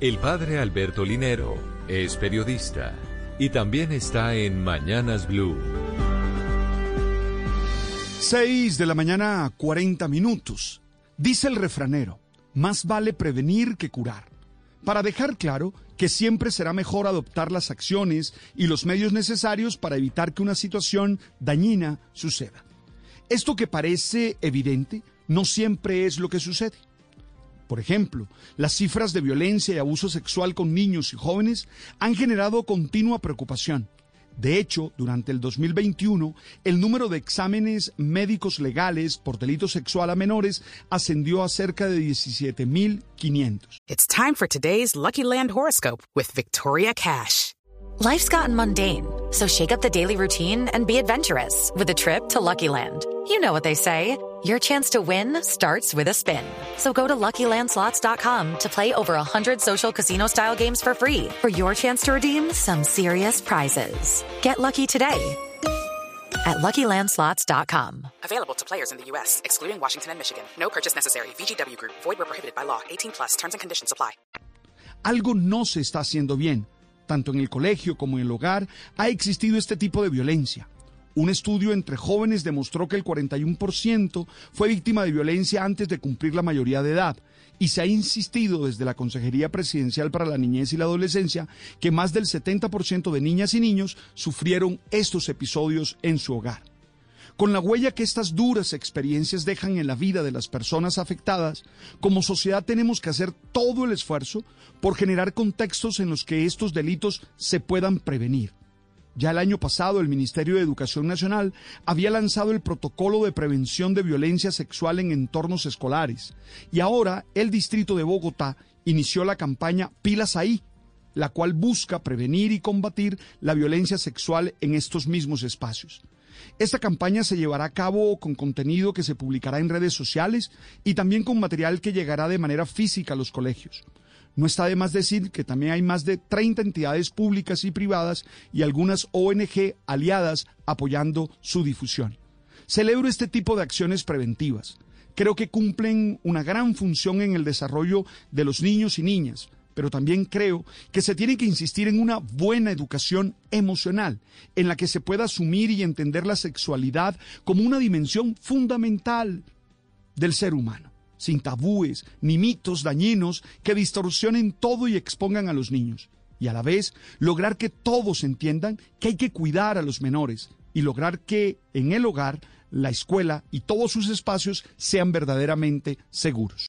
El padre Alberto Linero es periodista y también está en Mañanas Blue. 6 de la mañana, 40 minutos. Dice el refranero, más vale prevenir que curar. Para dejar claro que siempre será mejor adoptar las acciones y los medios necesarios para evitar que una situación dañina suceda. Esto que parece evidente no siempre es lo que sucede. Por ejemplo, las cifras de violencia y abuso sexual con niños y jóvenes han generado continua preocupación. De hecho, durante el 2021, el número de exámenes médicos legales por delito sexual a menores ascendió a cerca de 17.500. It's time for today's Lucky Land horoscope with Victoria Cash. Life's gotten mundane, so shake up the daily routine and be adventurous with a trip to Lucky Land. You know what they say. Your chance to win starts with a spin. So go to LuckyLandSlots.com to play over 100 social casino-style games for free for your chance to redeem some serious prizes. Get lucky today at LuckyLandSlots.com. Available to players in the U.S., excluding Washington and Michigan. No purchase necessary. VGW Group. Void where prohibited by law. 18 plus. Terms and conditions apply. Algo no se está haciendo bien. Tanto en el colegio como en el hogar ha existido este tipo de violencia. Un estudio entre jóvenes demostró que el 41% fue víctima de violencia antes de cumplir la mayoría de edad y se ha insistido desde la Consejería Presidencial para la Niñez y la Adolescencia que más del 70% de niñas y niños sufrieron estos episodios en su hogar. Con la huella que estas duras experiencias dejan en la vida de las personas afectadas, como sociedad tenemos que hacer todo el esfuerzo por generar contextos en los que estos delitos se puedan prevenir. Ya el año pasado el Ministerio de Educación Nacional había lanzado el protocolo de prevención de violencia sexual en entornos escolares y ahora el Distrito de Bogotá inició la campaña Pilas ahí, la cual busca prevenir y combatir la violencia sexual en estos mismos espacios. Esta campaña se llevará a cabo con contenido que se publicará en redes sociales y también con material que llegará de manera física a los colegios. No está de más decir que también hay más de 30 entidades públicas y privadas y algunas ONG aliadas apoyando su difusión. Celebro este tipo de acciones preventivas. Creo que cumplen una gran función en el desarrollo de los niños y niñas, pero también creo que se tiene que insistir en una buena educación emocional, en la que se pueda asumir y entender la sexualidad como una dimensión fundamental del ser humano sin tabúes ni mitos dañinos que distorsionen todo y expongan a los niños. Y a la vez lograr que todos entiendan que hay que cuidar a los menores y lograr que en el hogar, la escuela y todos sus espacios sean verdaderamente seguros.